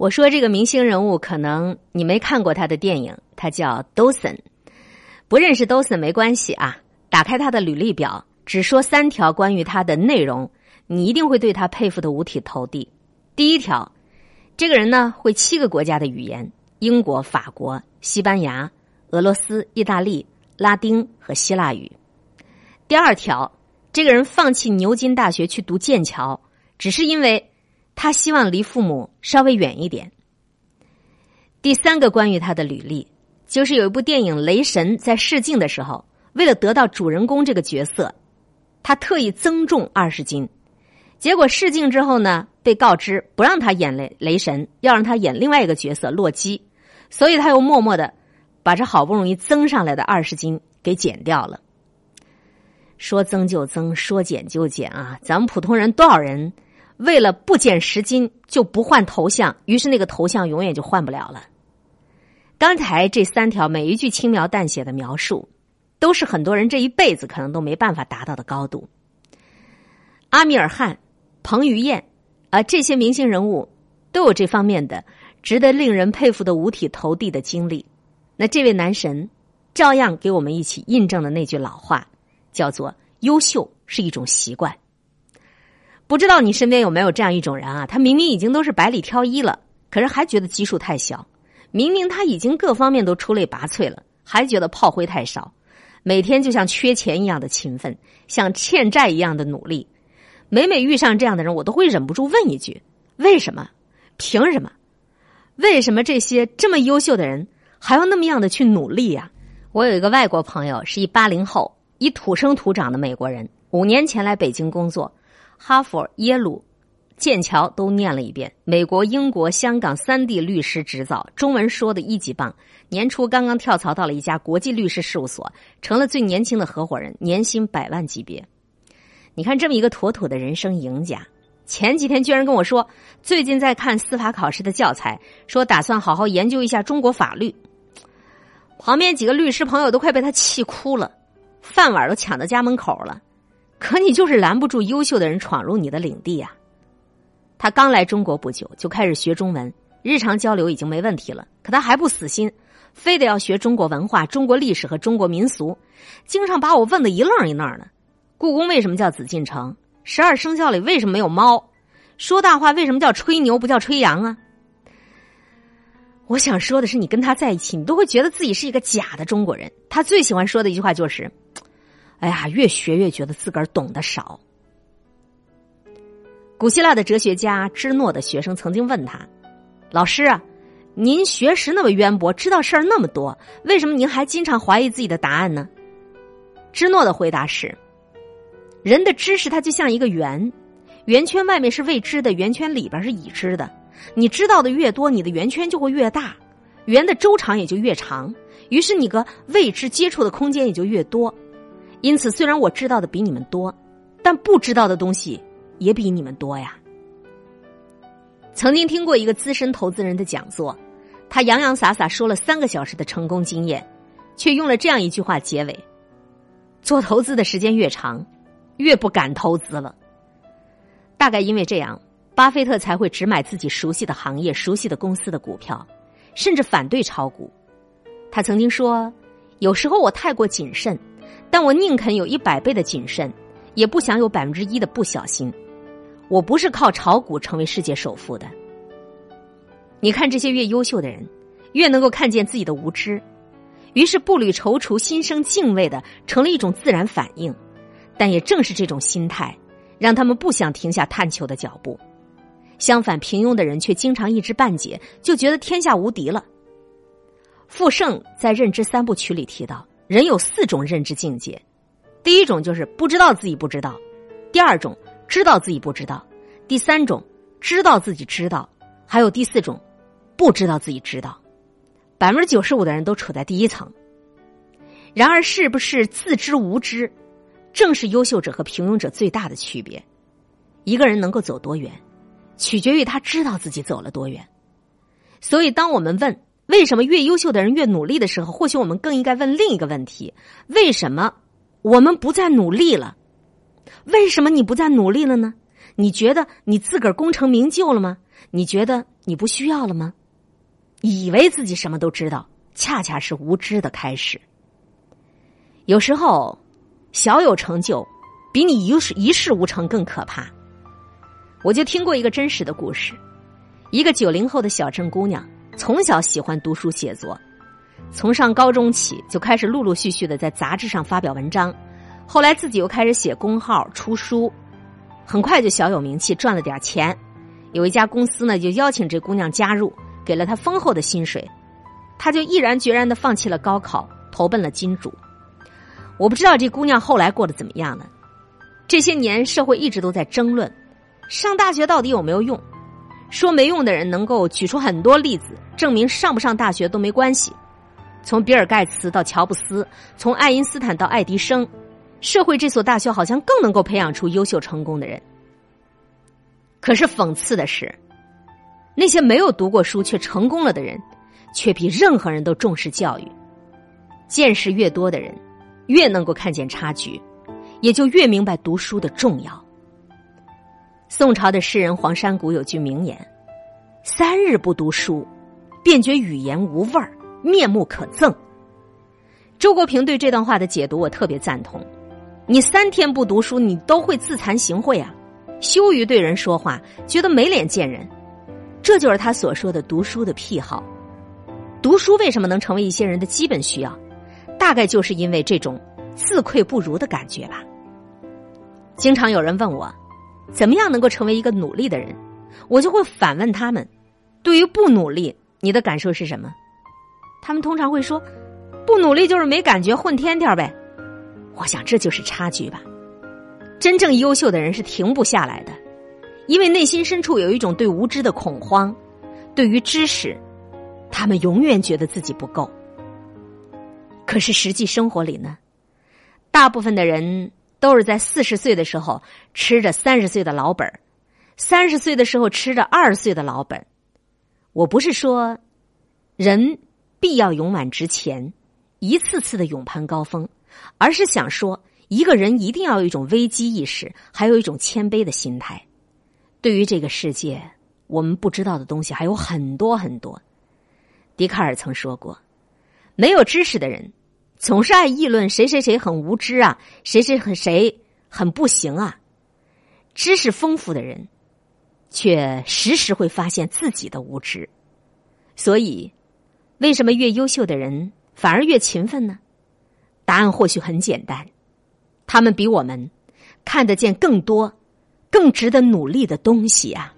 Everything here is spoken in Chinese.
我说这个明星人物，可能你没看过他的电影，他叫 Dawson。不认识 Dawson 没关系啊，打开他的履历表，只说三条关于他的内容，你一定会对他佩服的五体投地。第一条，这个人呢会七个国家的语言：英国、法国、西班牙、俄罗斯、意大利、拉丁和希腊语。第二条，这个人放弃牛津大学去读剑桥，只是因为。他希望离父母稍微远一点。第三个关于他的履历，就是有一部电影《雷神》在试镜的时候，为了得到主人公这个角色，他特意增重二十斤。结果试镜之后呢，被告知不让他演雷雷神，要让他演另外一个角色洛基，所以他又默默的把这好不容易增上来的二十斤给减掉了。说增就增，说减就减啊！咱们普通人多少人？为了不减十斤就不换头像，于是那个头像永远就换不了了。刚才这三条每一句轻描淡写的描述，都是很多人这一辈子可能都没办法达到的高度。阿米尔汗、彭于晏啊，这些明星人物都有这方面的值得令人佩服的五体投地的经历。那这位男神照样给我们一起印证了那句老话，叫做“优秀是一种习惯”。不知道你身边有没有这样一种人啊？他明明已经都是百里挑一了，可是还觉得基数太小；明明他已经各方面都出类拔萃了，还觉得炮灰太少。每天就像缺钱一样的勤奋，像欠债一样的努力。每每遇上这样的人，我都会忍不住问一句：为什么？凭什么？为什么这些这么优秀的人还要那么样的去努力呀？我有一个外国朋友，是一八零后，一土生土长的美国人，五年前来北京工作。哈佛、耶鲁、剑桥都念了一遍，美国、英国、香港三地律师执照，中文说的一级棒。年初刚刚跳槽到了一家国际律师事务所，成了最年轻的合伙人，年薪百万级别。你看这么一个妥妥的人生赢家，前几天居然跟我说，最近在看司法考试的教材，说打算好好研究一下中国法律。旁边几个律师朋友都快被他气哭了，饭碗都抢到家门口了。可你就是拦不住优秀的人闯入你的领地呀！他刚来中国不久，就开始学中文，日常交流已经没问题了。可他还不死心，非得要学中国文化、中国历史和中国民俗，经常把我问的一愣一愣的。故宫为什么叫紫禁城？十二生肖里为什么没有猫？说大话为什么叫吹牛不叫吹羊啊？我想说的是，你跟他在一起，你都会觉得自己是一个假的中国人。他最喜欢说的一句话就是。哎呀，越学越觉得自个儿懂得少。古希腊的哲学家芝诺的学生曾经问他：“老师啊，您学识那么渊博，知道事儿那么多，为什么您还经常怀疑自己的答案呢？”芝诺的回答是：“人的知识它就像一个圆，圆圈外面是未知的，圆圈里边是已知的。你知道的越多，你的圆圈就会越大，圆的周长也就越长，于是你个未知接触的空间也就越多。”因此，虽然我知道的比你们多，但不知道的东西也比你们多呀。曾经听过一个资深投资人的讲座，他洋洋洒洒说了三个小时的成功经验，却用了这样一句话结尾：做投资的时间越长，越不敢投资了。大概因为这样，巴菲特才会只买自己熟悉的行业、熟悉的公司的股票，甚至反对炒股。他曾经说：“有时候我太过谨慎。”但我宁肯有一百倍的谨慎，也不想有百分之一的不小心。我不是靠炒股成为世界首富的。你看，这些越优秀的人，越能够看见自己的无知，于是步履踌躇、心生敬畏的，成了一种自然反应。但也正是这种心态，让他们不想停下探求的脚步。相反，平庸的人却经常一知半解，就觉得天下无敌了。傅盛在《认知三部曲》里提到。人有四种认知境界，第一种就是不知道自己不知道，第二种知道自己不知道，第三种知道自己知道，还有第四种不知道自己知道。百分之九十五的人都处在第一层。然而，是不是自知无知，正是优秀者和平庸者最大的区别。一个人能够走多远，取决于他知道自己走了多远。所以，当我们问。为什么越优秀的人越努力的时候，或许我们更应该问另一个问题：为什么我们不再努力了？为什么你不再努力了呢？你觉得你自个儿功成名就了吗？你觉得你不需要了吗？以为自己什么都知道，恰恰是无知的开始。有时候，小有成就，比你一事一事无成更可怕。我就听过一个真实的故事：一个九零后的小镇姑娘，从小喜欢读书写作，从上高中起就开始陆陆续续的在杂志上发表文章，后来自己又开始写公号出书，很快就小有名气，赚了点钱。有一家公司呢，就邀请这姑娘加入。给了她丰厚的薪水，她就毅然决然的放弃了高考，投奔了金主。我不知道这姑娘后来过得怎么样了。这些年，社会一直都在争论，上大学到底有没有用？说没用的人能够举出很多例子，证明上不上大学都没关系。从比尔盖茨到乔布斯，从爱因斯坦到爱迪生，社会这所大学好像更能够培养出优秀成功的人。可是讽刺的是。那些没有读过书却成功了的人，却比任何人都重视教育。见识越多的人，越能够看见差距，也就越明白读书的重要。宋朝的诗人黄山谷有句名言：“三日不读书，便觉语言无味儿，面目可憎。”周国平对这段话的解读，我特别赞同。你三天不读书，你都会自惭形秽啊，羞于对人说话，觉得没脸见人。这就是他所说的读书的癖好。读书为什么能成为一些人的基本需要？大概就是因为这种自愧不如的感觉吧。经常有人问我，怎么样能够成为一个努力的人？我就会反问他们：对于不努力，你的感受是什么？他们通常会说：不努力就是没感觉，混天天呗。我想这就是差距吧。真正优秀的人是停不下来的。因为内心深处有一种对无知的恐慌，对于知识，他们永远觉得自己不够。可是实际生活里呢，大部分的人都是在四十岁的时候吃着三十岁的老本三十岁的时候吃着二十岁的老本。我不是说人必要勇往直前，一次次的勇攀高峰，而是想说，一个人一定要有一种危机意识，还有一种谦卑的心态。对于这个世界，我们不知道的东西还有很多很多。笛卡尔曾说过：“没有知识的人，总是爱议论谁谁谁很无知啊，谁谁很谁很不行啊。知识丰富的人，却时时会发现自己的无知。所以，为什么越优秀的人反而越勤奋呢？答案或许很简单：他们比我们看得见更多。”更值得努力的东西啊！